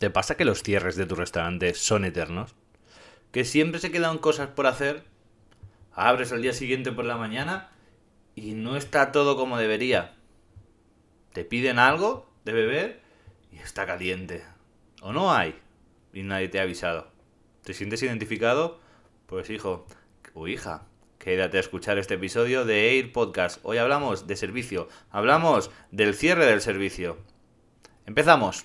¿Te pasa que los cierres de tu restaurante son eternos? ¿Que siempre se quedan cosas por hacer? Abres al día siguiente por la mañana y no está todo como debería. Te piden algo de beber y está caliente. O no hay y nadie te ha avisado. ¿Te sientes identificado? Pues hijo o hija, quédate a escuchar este episodio de Air Podcast. Hoy hablamos de servicio, hablamos del cierre del servicio. Empezamos.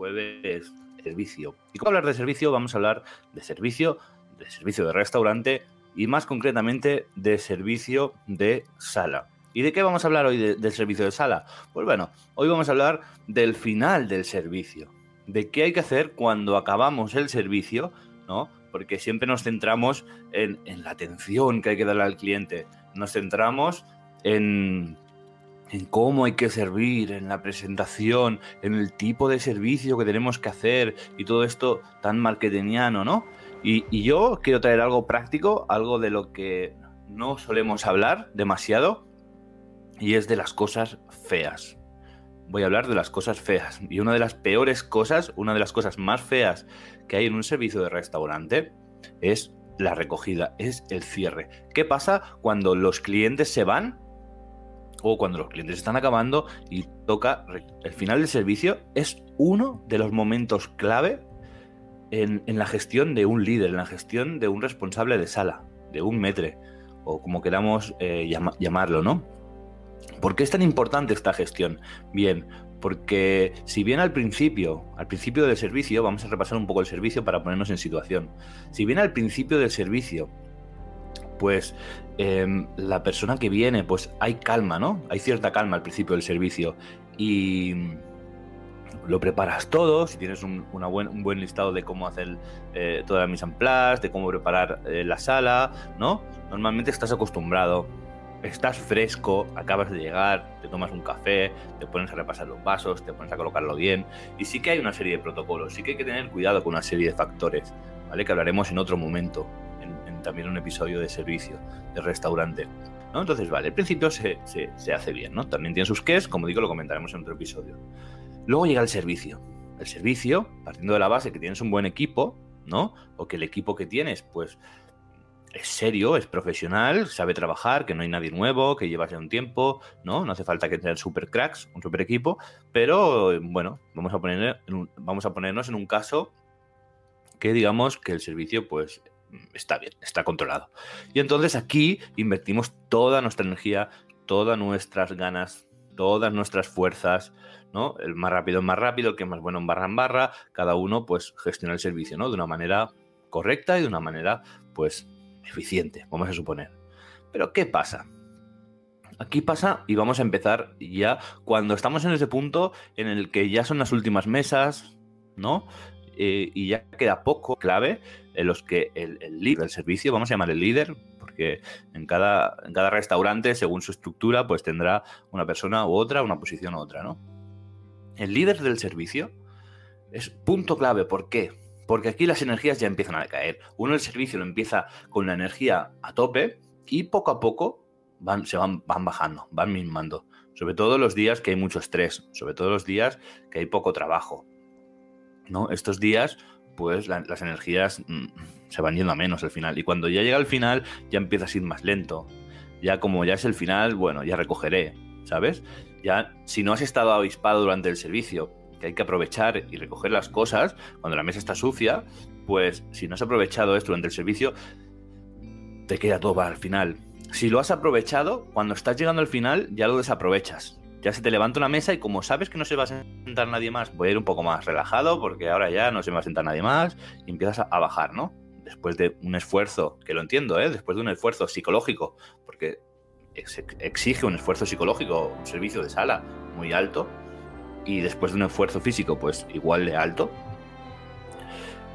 jueves servicio. Y como hablar de servicio, vamos a hablar de servicio, de servicio de restaurante y más concretamente de servicio de sala. ¿Y de qué vamos a hablar hoy de- del servicio de sala? Pues bueno, hoy vamos a hablar del final del servicio, de qué hay que hacer cuando acabamos el servicio, ¿no? Porque siempre nos centramos en, en la atención que hay que darle al cliente, nos centramos en, en cómo hay que servir, en la presentación, en el tipo de servicio que tenemos que hacer y todo esto tan marketingiano, ¿no? Y, y yo quiero traer algo práctico, algo de lo que no solemos hablar demasiado, y es de las cosas feas. Voy a hablar de las cosas feas. Y una de las peores cosas, una de las cosas más feas que hay en un servicio de restaurante es la recogida, es el cierre. ¿Qué pasa cuando los clientes se van o cuando los clientes están acabando y toca el final del servicio? Es uno de los momentos clave en, en la gestión de un líder, en la gestión de un responsable de sala, de un metre, o como queramos eh, llama- llamarlo, ¿no? ¿Por qué es tan importante esta gestión? Bien, porque si bien al principio, al principio del servicio, vamos a repasar un poco el servicio para ponernos en situación. Si bien al principio del servicio, pues em, la persona que viene, pues hay calma, ¿no? Hay cierta calma al principio del servicio y lo preparas todo, si tienes un, buen, listado de cómo hacer eh, toda la mise en de cómo preparar eh, la sala, ¿no? Normalmente estás acostumbrado estás fresco, acabas de llegar, te tomas un café, te pones a repasar los vasos, te pones a colocarlo bien. Y sí que hay una serie de protocolos, sí que hay que tener cuidado con una serie de factores, ¿vale? Que hablaremos en otro momento, en, en también un episodio de servicio, de restaurante. ¿no? Entonces, vale, al principio se, se, se hace bien, ¿no? También tiene sus ques, como digo, lo comentaremos en otro episodio. Luego llega el servicio. El servicio, partiendo de la base que tienes un buen equipo, ¿no? O que el equipo que tienes, pues es serio, es profesional, sabe trabajar, que no hay nadie nuevo, que lleva ya un tiempo, ¿no? No hace falta que sean super cracks, un super equipo, pero bueno, vamos a, poner vamos a ponernos en un caso que digamos que el servicio pues está bien, está controlado. Y entonces aquí invertimos toda nuestra energía, todas nuestras ganas, todas nuestras fuerzas, ¿no? El más rápido es más rápido, el que más bueno en barra en barra, cada uno pues gestiona el servicio, ¿no? De una manera correcta y de una manera pues eficiente, vamos a suponer. Pero ¿qué pasa? Aquí pasa y vamos a empezar ya cuando estamos en ese punto en el que ya son las últimas mesas, ¿no? Eh, y ya queda poco clave en los que el, líder del servicio, vamos a llamar el líder, porque en cada, en cada restaurante, según su estructura, pues tendrá una persona u otra, una posición u otra, ¿no? El líder del servicio es punto clave. ¿Por qué? Porque aquí las energías ya empiezan a decaer. Uno el servicio lo empieza con la energía a tope y poco a poco van, se van, van bajando, van minmando. Sobre todo los días que hay mucho estrés, sobre todo los días que hay poco trabajo. ¿No? Estos días, pues la- las energías mm, se van yendo a menos al final. Y cuando ya llega al final, ya empieza a ir más lento. Ya como ya es el final, bueno, ya recogeré, ¿sabes? Ya si no has estado avispado durante el servicio, que hay que aprovechar y recoger las cosas cuando la mesa está sucia, pues si no has aprovechado esto durante el servicio, te queda todo para el final. Si lo has aprovechado, cuando estás llegando al final, ya lo desaprovechas. Ya se te levanta una mesa y como sabes que no se va a sentar nadie más, voy a ir un poco más relajado porque ahora ya no se me va a sentar nadie más y empiezas a, bajar, ¿no? Después de un esfuerzo, que lo entiendo, ¿eh? Después de un esfuerzo psicológico, porque ex- exige un esfuerzo psicológico, un servicio de sala muy alto, y después de un esfuerzo físico, pues igual de alto,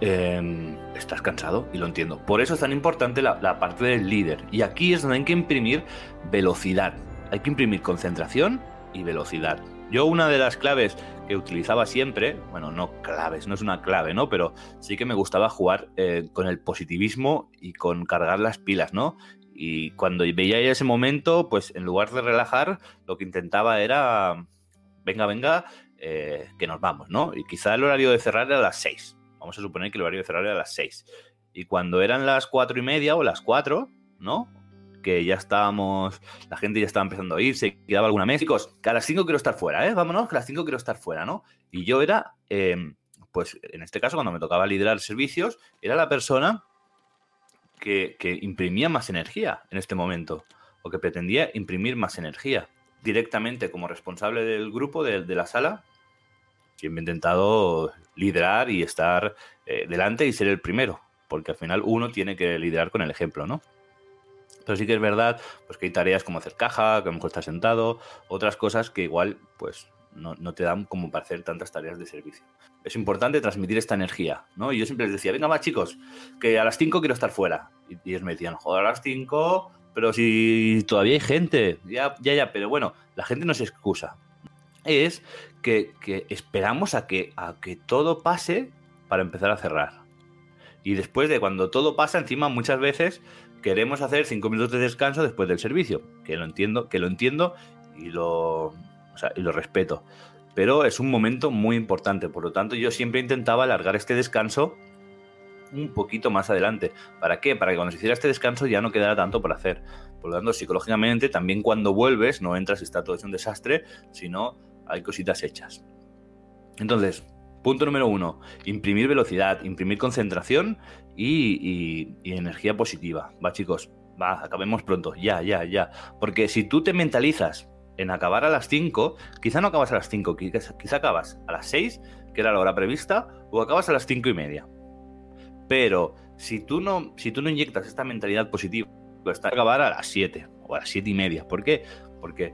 em, estás cansado y lo entiendo. Por eso es tan importante la parte del líder. Y aquí es donde hay que imprimir velocidad. Hay que imprimir concentración y velocidad. Yo una de las claves que utilizaba siempre, bueno, no claves, no es una clave, ¿no? Pero sí que me gustaba jugar eh, con el positivismo y con cargar las pilas, ¿no? Y cuando veía ese momento, pues en lugar de relajar, lo que intentaba era, venga, venga, eh, que nos vamos, ¿no? Y quizá el horario de cerrar era a las 6. Vamos a suponer que el horario de cerrar era a las 6. Y cuando eran las cuatro y media o las 4, ¿no? Que ya estábamos, la gente ya estaba empezando a irse, quedaba alguna mesa. Chicos, que a las 5 quiero estar fuera, ¿eh? Vámonos, que a las 5 quiero estar fuera, ¿no? Y yo era, em, pues en este caso, cuando me tocaba liderar servicios, era la persona que, imprimía más energía en este momento, o que pretendía imprimir más energía. Directamente como responsable del grupo, de, la sala, siempre he intentado liderar y estar eh, delante y ser el primero, porque al final uno tiene que liderar con el ejemplo, ¿no? Pero sí que es verdad pues, que hay tareas como hacer caja, que a lo mejor estás sentado, otras cosas que igual pues, no, te dan como para hacer tantas tareas de servicio. Es importante transmitir esta energía, ¿no? Y yo siempre les decía, venga, va, chicos, que a las 5 quiero estar fuera. Y, ellos me decían, joder, a las 5, pero si todavía hay gente, ya, ya, ya, pero bueno, la gente no se excusa. Es que, que esperamos a que, a que todo pase para empezar a cerrar. Y después de cuando todo pasa, encima muchas veces queremos hacer cinco minutos de descanso después del servicio, que lo entiendo, que lo entiendo y lo, y lo respeto. Pero es un momento muy importante, por lo tanto yo siempre intentaba alargar este descanso un poquito más adelante. ¿Para qué? Para que cuando se hiciera este descanso ya no quedara tanto por hacer. Por lo tanto, psicológicamente, también cuando vuelves, no entras y está todo hecho un desastre, sino hay cositas hechas. Entonces, Punto número uno, imprimir velocidad, imprimir concentración y, energía positiva. Va, chicos, va, acabemos pronto, ya, ya, ya. Porque si tú te mentalizas en acabar a las 5, quizá no acabas a las 5, quizá, acabas a las 6, que era la hora prevista, o acabas a las 5 y media. Pero si tú no, si tú no inyectas esta mentalidad positiva, pues a acabar a las 7 o a las 7 y media. ¿Por qué? Porque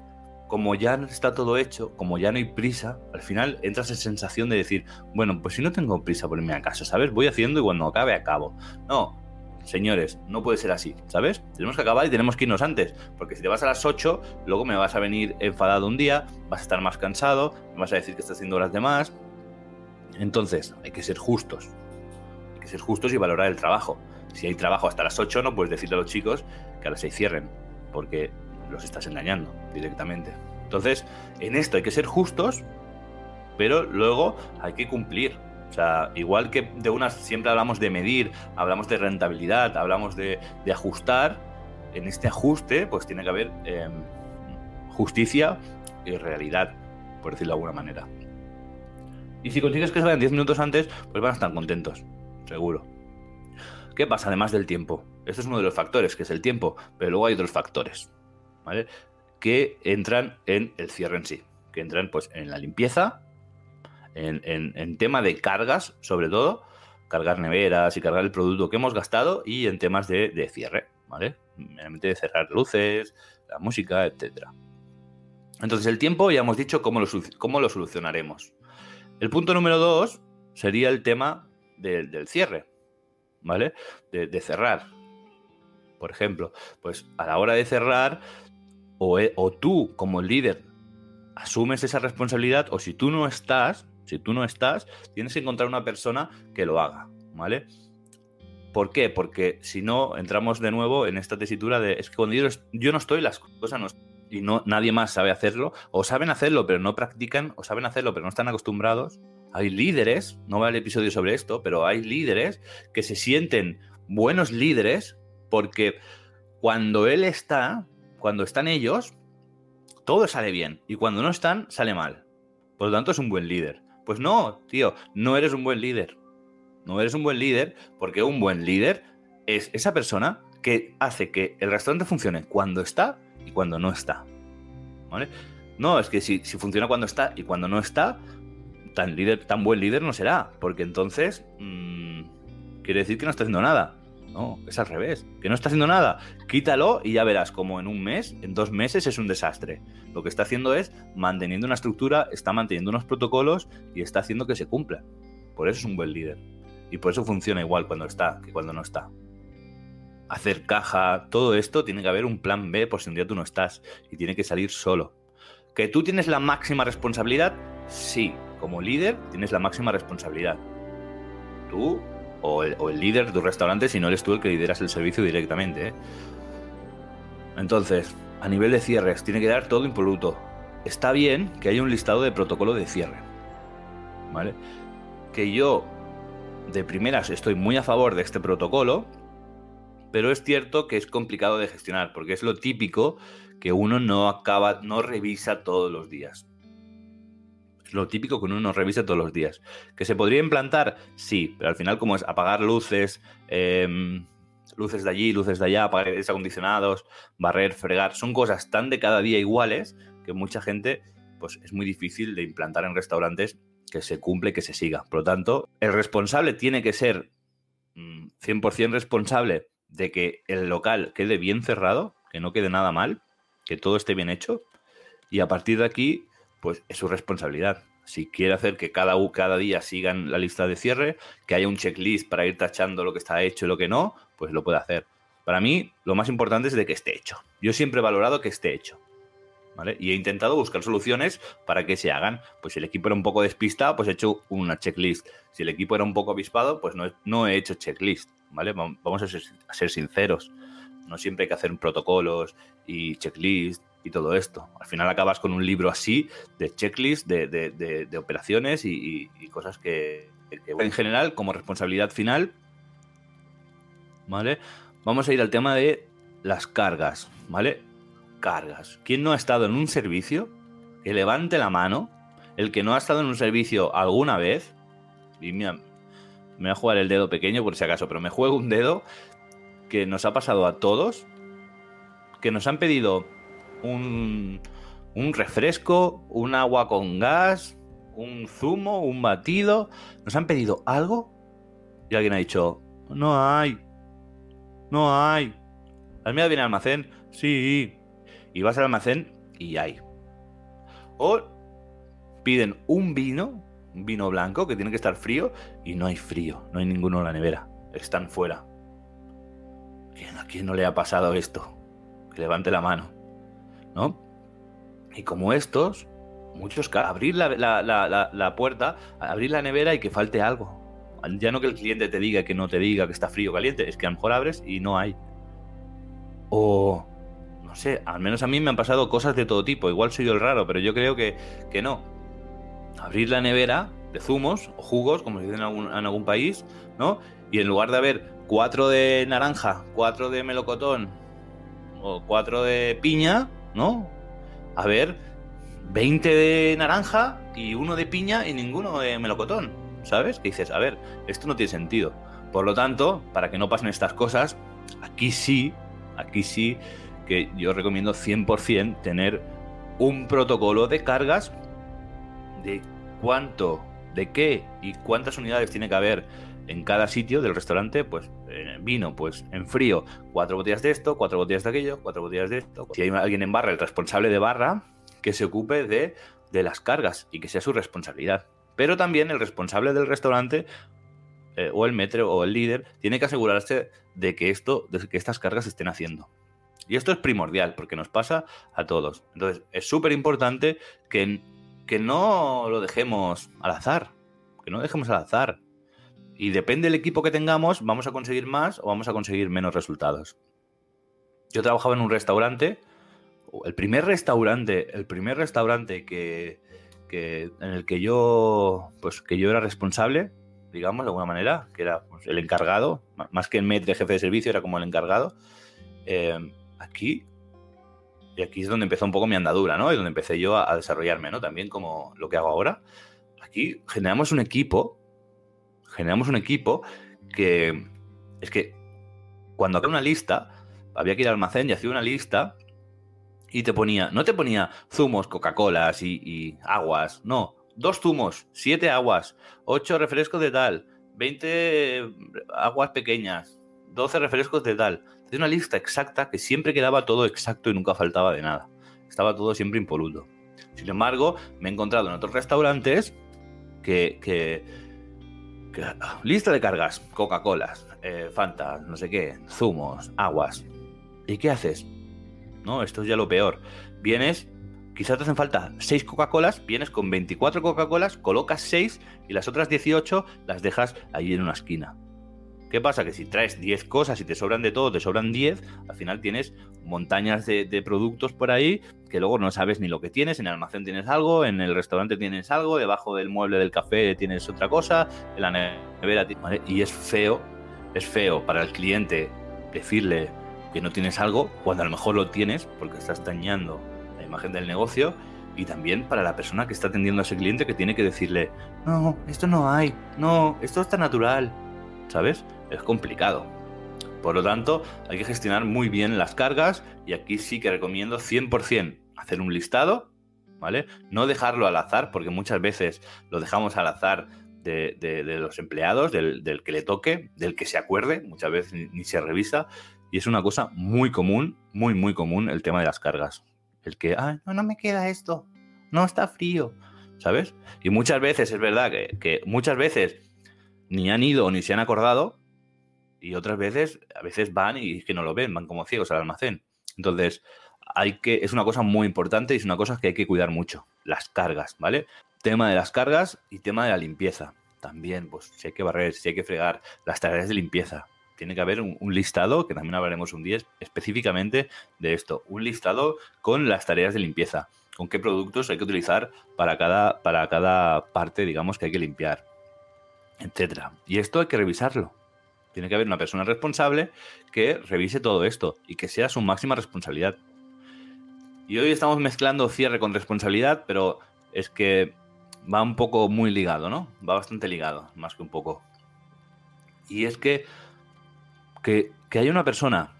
como ya está todo hecho, como ya no hay prisa, al final entras en sensación de decir, bueno, pues si no tengo prisa por irme a casa, ¿sabes? Voy haciendo y cuando acabe, acabo. No, señores, no puede ser así, ¿sabes? Tenemos que acabar y tenemos que irnos antes, porque si te vas a las 8, luego me vas a venir enfadado un día, vas a estar más cansado, me vas a decir que estás haciendo horas de más. Entonces, hay que ser justos. Hay que ser justos y valorar el trabajo. Si hay trabajo hasta las 8, no puedes decirle a los chicos que a las 6 cierren, porque los estás engañando directamente. Entonces, en esto hay que ser justos, pero luego hay que cumplir. O sea, igual que de unas siempre hablamos de medir, hablamos de rentabilidad, hablamos de, ajustar, en este ajuste pues tiene que haber em, justicia y realidad, por decirlo de alguna manera. Y si consigues que se vayan 10 minutos antes, pues van a estar contentos, seguro. ¿Qué pasa además del tiempo? Este es uno de los factores, que es el tiempo, pero luego hay otros factores. ¿Vale? Que entran en el cierre en sí, que entran pues en la limpieza, en, tema de cargas, sobre todo, cargar neveras y cargar el producto que hemos gastado y en temas de, cierre, ¿vale? De cerrar luces, la música, etcétera. Entonces el tiempo ya hemos dicho cómo lo, cómo lo solucionaremos. El punto número dos sería el tema del cierre, ¿vale? de, cerrar. Por ejemplo, pues a la hora de cerrar e, o, tú como líder asumes esa responsabilidad o si tú no estás, si tú no estás, tienes que encontrar una persona que lo haga, ¿vale? ¿Por qué? Porque si no, entramos de nuevo en esta tesitura de es que cuando yo, no estoy, las cosas no y no nadie más sabe hacerlo, o saben hacerlo pero no practican, o saben hacerlo pero no están acostumbrados. Hay líderes, no va el episodio sobre esto, pero hay líderes que se sienten buenos líderes porque cuando él está, cuando están ellos, todo sale bien. Y cuando no están, sale mal. Por lo tanto, es un buen líder. Pues no, tío, no eres un buen líder. No eres un buen líder porque un buen líder es esa persona que hace que el restaurante funcione cuando está y cuando no está. ¿Vale? No, es que si, funciona cuando está y cuando no está, tan, líder, tan buen líder no será. Porque entonces mm, quiere decir que no está haciendo nada. No, es al revés. Que no está haciendo nada. Quítalo y ya verás como en un mes, en dos meses es un desastre. Lo que está haciendo es manteniendo una estructura, está manteniendo unos protocolos y está haciendo que se cumplan. Por eso es un buen líder. Y por eso funciona igual cuando está que cuando no está. Hacer caja, todo esto tiene que haber un plan B por si un día tú no estás y tiene que salir solo. ¿Que tú tienes la máxima responsabilidad? Sí, como líder tienes la máxima responsabilidad. Tú o el, líder de tu restaurante si no eres tú el que lideras el servicio directamente. ¿eh? Entonces, a nivel de cierres, tiene que dar todo impoluto. Está bien que haya un listado de protocolo de cierre. ¿Vale? Que yo, de primeras, estoy muy a favor de este protocolo, pero es cierto que es complicado de gestionar, porque es lo típico que uno no acaba, no revisa todos los días. Lo típico que uno no revisa todos los días. ¿Que se podría implantar? Sí, pero al final, como es apagar luces, eh, luces de allí, luces de allá, apagar aires acondicionados, barrer, fregar, son cosas tan de cada día iguales que mucha gente, pues es muy difícil de implantar en restaurantes que se cumple, que se siga. Por lo tanto, el responsable tiene que ser 100% mm, responsable de que el local quede bien cerrado, que no quede nada mal, que todo esté bien hecho. Y a partir de aquí, pues es su responsabilidad. Si quiere hacer que cada, cada día sigan la lista de cierre, que haya un checklist para ir tachando lo que está hecho y lo que no, pues lo puede hacer. Para mí, lo más importante es de que esté hecho. Yo siempre he valorado que esté hecho. Y he intentado buscar soluciones para que se hagan. Pues si el equipo era un poco despistado, pues he hecho una checklist. Si el equipo era un poco avispado, pues no, no he hecho checklist, ¿vale? Vamos a ser, sinceros. No siempre hay que hacer protocolos y checklist y todo esto. Al final acabas con un libro así de checklist, de, operaciones y, cosas que, que, en general, como responsabilidad final, ¿vale? Vamos a ir al tema de las cargas, ¿vale? cargas. ¿Quién no ha estado en un servicio? Que levante la mano. El que no ha estado en un servicio alguna vez. Y mira, me voy a jugar el dedo pequeño por si acaso, pero me juego un dedo que nos ha pasado a todos. Que nos han pedido un, un refresco, un agua con gas, un zumo, un batido. Nos han pedido algo y alguien ha dicho, no hay. No hay. ¿Has mirado bien almacén? Sí y vas al almacén y hay. O piden un vino, un vino blanco que tiene que estar frío y no hay frío, no hay ninguno en la nevera, están fuera. ¿A quién no le ha pasado esto? Que levante la mano, ¿no? Y como estos, muchos, abrir la, la, puerta, abrir la nevera y que falte algo. Ya no que el cliente te diga que no te diga que está frío o caliente, es que a lo mejor abres y no hay. O no sé, al menos a mí me han pasado cosas de todo tipo. Igual soy yo el raro, pero yo creo que, que no. Abrir la nevera de zumos o jugos, como se dice en algún, país, ¿no? Y en lugar de haber cuatro de naranja, cuatro de melocotón o cuatro de piña, ¿no? A ver, 20 de naranja y uno de piña y ninguno de melocotón, ¿sabes? Que dices, a ver, esto no tiene sentido. Por lo tanto, para que no pasen estas cosas, aquí sí, aquí sí que yo recomiendo 100% tener un protocolo de cargas de cuánto, de qué y cuántas unidades tiene que haber en cada sitio del restaurante, pues vino, pues en frío, cuatro botellas de esto, cuatro botellas de aquello, cuatro botellas de esto. Si hay alguien en barra, el responsable de barra, que se ocupe de, de las cargas y que sea su responsabilidad. Pero también el responsable del restaurante eh, o el metro o el líder tiene que asegurarse de que esto, de que estas cargas se estén haciendo. Y esto es primordial porque nos pasa a todos. Entonces, es súper importante que, que no lo dejemos al azar. Que no dejemos al azar. Y depende del equipo que tengamos, vamos a conseguir más o vamos a conseguir menos resultados. Yo trabajaba en un restaurante, el primer restaurante, el primer restaurante que, en el que yo, pues, que yo era responsable, digamos, de alguna manera, que era pues, el encargado, más que el MED de jefe de servicio, era como el encargado. Eh, aquí, y aquí es donde empezó un poco mi andadura, ¿no? Y donde empecé yo a, desarrollarme, ¿no? También como lo que hago ahora. Aquí generamos un equipo, generamos un equipo que es que cuando hacía una lista, había que ir al almacén y hacía una lista y te ponía, no te ponía zumos, Coca-Colas y, aguas, no, dos zumos, siete aguas, ocho refrescos de tal, 20 aguas pequeñas, 12 refrescos de tal. Es una lista exacta que siempre quedaba todo exacto y nunca faltaba de nada. Estaba todo siempre impoluto. Sin embargo, me he encontrado en otros restaurantes que, Lista de cargas, Coca-Colas, eh, Fanta, no sé qué, zumos, aguas. ¿Y qué haces? No, esto es ya lo peor. Vienes, quizás te hacen falta 6 Coca-Colas, vienes con 24 Coca-Colas, colocas 6 y las otras 18 las dejas ahí en una esquina. ¿Qué pasa? Que si traes 10 cosas y te sobran de todo, te sobran 10, al final tienes montañas de, productos por ahí que luego no sabes ni lo que tienes. En el almacén tienes algo, en el restaurante tienes algo, debajo del mueble del café tienes otra cosa, en la nevera. ¿vale? Y es feo, es feo para el cliente decirle que no tienes algo cuando a lo mejor lo tienes porque estás dañando la imagen del negocio. Y también para la persona que está atendiendo a ese cliente que tiene que decirle, no, esto no hay, no, esto está natural, ¿sabes? Es complicado. Por lo tanto, hay que gestionar muy bien las cargas y aquí sí que recomiendo 100% hacer un listado, ¿vale? No dejarlo al azar, porque muchas veces lo dejamos al azar de, los empleados, del, que le toque, del que se acuerde, muchas veces ni, se revisa, y es una cosa muy común, muy, muy común el tema de las cargas. El que, ay, no, me queda esto, no está frío, ¿sabes? Y muchas veces es verdad que muchas veces ni han ido ni se han acordado, y otras veces, a veces van y es que no lo ven, van como ciegos al almacén. Entonces, hay que, es una cosa muy importante y es una cosa que hay que cuidar mucho, las cargas, ¿vale? Tema de las cargas y tema de la limpieza. También, pues, si hay que barrer, si hay que fregar, las tareas de limpieza. Tiene que haber un, un listado, que también hablaremos un día específicamente de esto, un listado con las tareas de limpieza, con qué productos hay que utilizar para cada, para cada parte, digamos, que hay que limpiar, etcétera. Y esto hay que revisarlo. Tiene que haber una persona responsable que revise todo esto y que sea su máxima responsabilidad. Y hoy estamos mezclando cierre con responsabilidad, pero es que va un poco muy ligado, ¿no? Va bastante ligado, más que un poco. Y es que que, que haya una persona,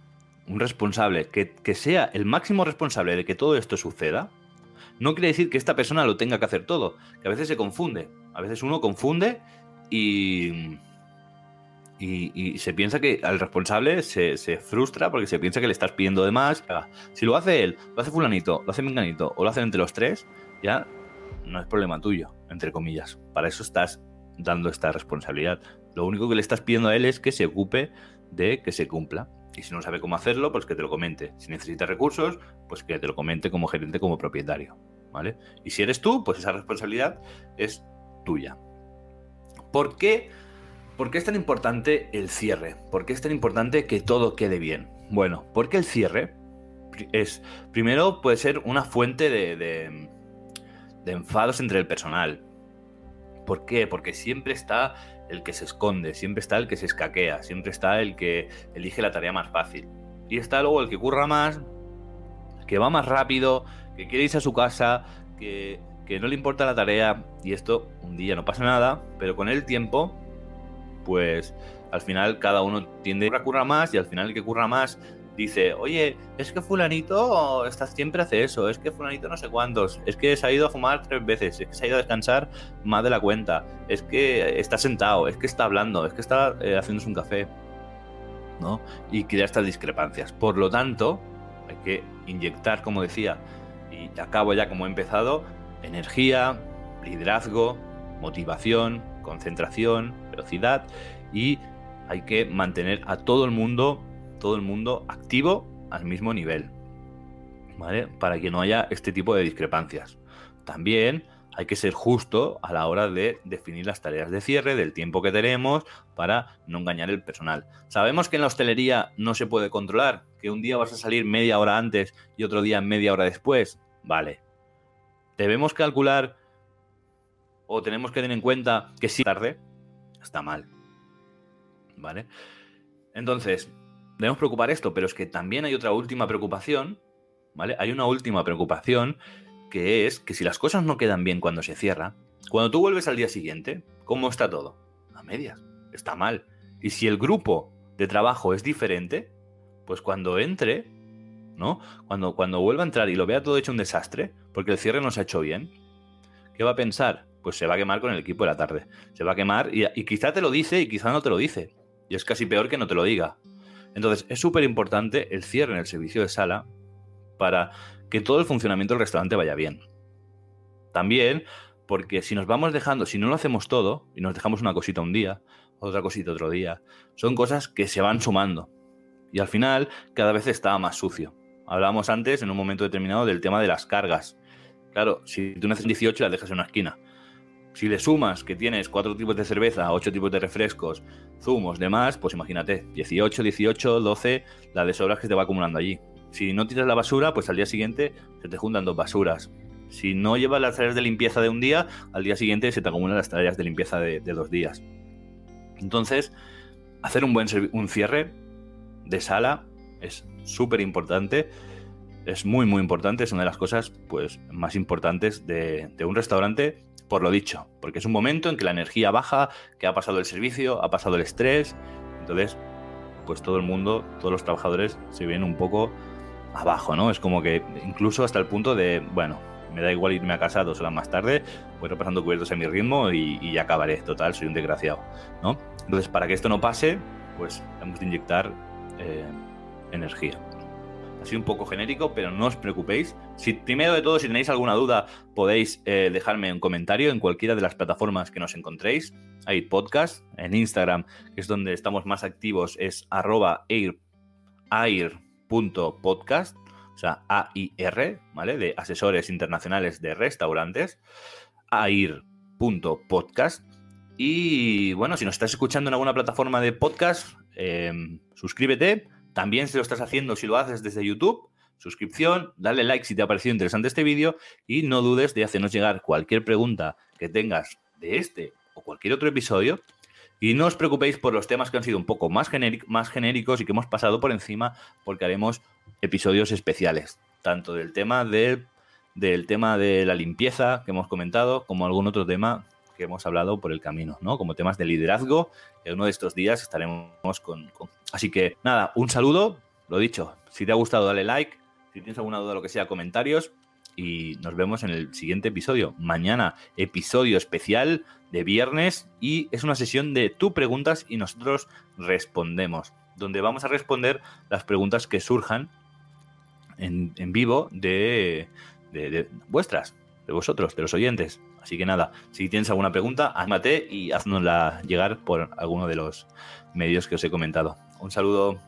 un responsable, que, que sea el máximo responsable de que todo esto suceda, no quiere decir que esta persona lo tenga que hacer todo, que a veces se confunde. A veces uno confunde y, se piensa que al responsable se, frustra porque se piensa que le estás pidiendo de más. Si lo hace él, lo hace fulanito, lo hace menganito o lo hacen entre los tres, ya no es problema tuyo, entre comillas. Para eso estás dando esta responsabilidad. Lo único que le estás pidiendo a él es que se ocupe de que se cumpla. Y si no sabe cómo hacerlo, pues que te lo comente. Si necesita recursos, pues que te lo comente como gerente, como propietario. ¿Vale? Y si eres tú, pues esa responsabilidad es tuya. ¿Por qué? ¿Por qué es tan importante el cierre? ¿Por qué es tan importante que todo quede bien? Bueno, porque el cierre es, primero, puede ser una fuente de, enfados entre el personal. ¿Por qué? Porque siempre está el que se esconde, siempre está el que se escaquea, siempre está el que elige la tarea más fácil. Y está luego el que curra más, que va más rápido, que quiere irse a su casa, que, que no le importa la tarea. Y esto un día no pasa nada, pero con el tiempo, pues al final cada uno tiende a currar más y al final el que curra más dice, oye, es que fulanito está, siempre hace eso, es que fulanito no sé cuántos, es que se ha ido a fumar tres veces, es que se ha ido a descansar más de la cuenta, es que está sentado, es que está hablando, es que está eh, haciéndose un café, ¿no? Y crea estas discrepancias. Por lo tanto, hay que inyectar, como decía, y acabo ya como he empezado, energía, liderazgo, motivación, concentración, velocidad y hay que mantener a todo el mundo todo el mundo activo al mismo nivel, ¿vale? Para que no haya este tipo de discrepancias. También hay que ser justo a la hora de definir las tareas de cierre, del tiempo que tenemos, para no engañar el personal. Sabemos que en la hostelería no se puede controlar, que un día vas a salir media hora antes y otro día media hora después. Vale. Debemos calcular o tenemos que tener en cuenta que si tarde, está mal. ¿Vale? Entonces, debemos preocupar esto, pero es que también hay otra última preocupación, ¿vale? Hay una última preocupación que es que si las cosas no quedan bien cuando se cierra, cuando tú vuelves al día siguiente, ¿cómo está todo? A medias, está mal. Y si el grupo de trabajo es diferente, pues cuando entre, ¿no? Cuando, cuando vuelva a entrar y lo vea todo hecho un desastre, porque el cierre no se ha hecho bien, ¿qué va a pensar? Pues se va a quemar con el equipo de la tarde. Se va a quemar y, y quizá te lo dice y quizá no te lo dice. Y es casi peor que no te lo diga. Entonces, es súper importante el cierre en el servicio de sala para que todo el funcionamiento del restaurante vaya bien. También Porque si nos vamos dejando, si no lo hacemos todo y nos dejamos una cosita un día, otra cosita otro día, son cosas que se van sumando. Y al final cada vez está más sucio. Hablábamos antes, en un momento determinado, del tema de las cargas. Claro, si tú necesitas 18 las dejas en una esquina. Si le sumas que tienes cuatro tipos de cerveza, ocho tipos de refrescos, zumos, demás, pues imagínate, 18, 18, 12, la de sobras que te va acumulando allí. Si no tiras la basura, pues al día siguiente se te juntan dos basuras. Si no llevas las tareas de limpieza de un día, al día siguiente se te acumulan las tareas de limpieza de, dos días. Entonces, hacer un buen un cierre de sala es súper importante. Es muy, muy importante. Es una de las cosas pues, más importantes de, de un restaurante por lo dicho, porque es un momento en que la energía baja, que ha pasado el servicio, ha pasado el estrés, entonces, pues todo el mundo, todos los trabajadores se ven un poco abajo, ¿no? Es como que incluso hasta el punto de, bueno, me da igual irme a casa dos horas más tarde, voy repasando cubiertos en mi ritmo y, ya acabaré, total, soy un desgraciado, ¿no? Entonces, para que esto no pase, pues tenemos que inyectar eh, energía así un poco genérico, pero no os preocupéis. Si primero de todo, si tenéis alguna duda, podéis eh, dejarme un comentario en cualquiera de las plataformas que nos encontréis. Hay podcast en Instagram, que es donde estamos más activos, es arroba air, o sea, A-I-R, ¿vale? De asesores internacionales de restaurantes, air.podcast. Y bueno, si nos estás escuchando en alguna plataforma de podcast, eh, suscríbete también si lo estás haciendo, si lo haces desde YouTube, suscripción, dale like si te ha parecido interesante este vídeo y no dudes de hacernos llegar cualquier pregunta que tengas de este o cualquier otro episodio. Y no os preocupéis por los temas que han sido un poco más, genéricos y que hemos pasado por encima porque haremos episodios especiales, tanto del tema de, del tema de la limpieza que hemos comentado como algún otro tema que hemos hablado por el camino, ¿no? Como temas de liderazgo, que uno de estos días estaremos con, Así que nada, un saludo, lo dicho, si te ha gustado dale like, si tienes alguna duda lo que sea, comentarios y nos vemos en el siguiente episodio. Mañana, episodio especial de viernes y es una sesión de tú preguntas y nosotros respondemos, donde vamos a responder las preguntas que surjan en, vivo de, de vuestras, de vosotros, de los oyentes. Así que nada, si tienes alguna pregunta, anímate y haznosla llegar por alguno de los medios que os he comentado. Un saludo.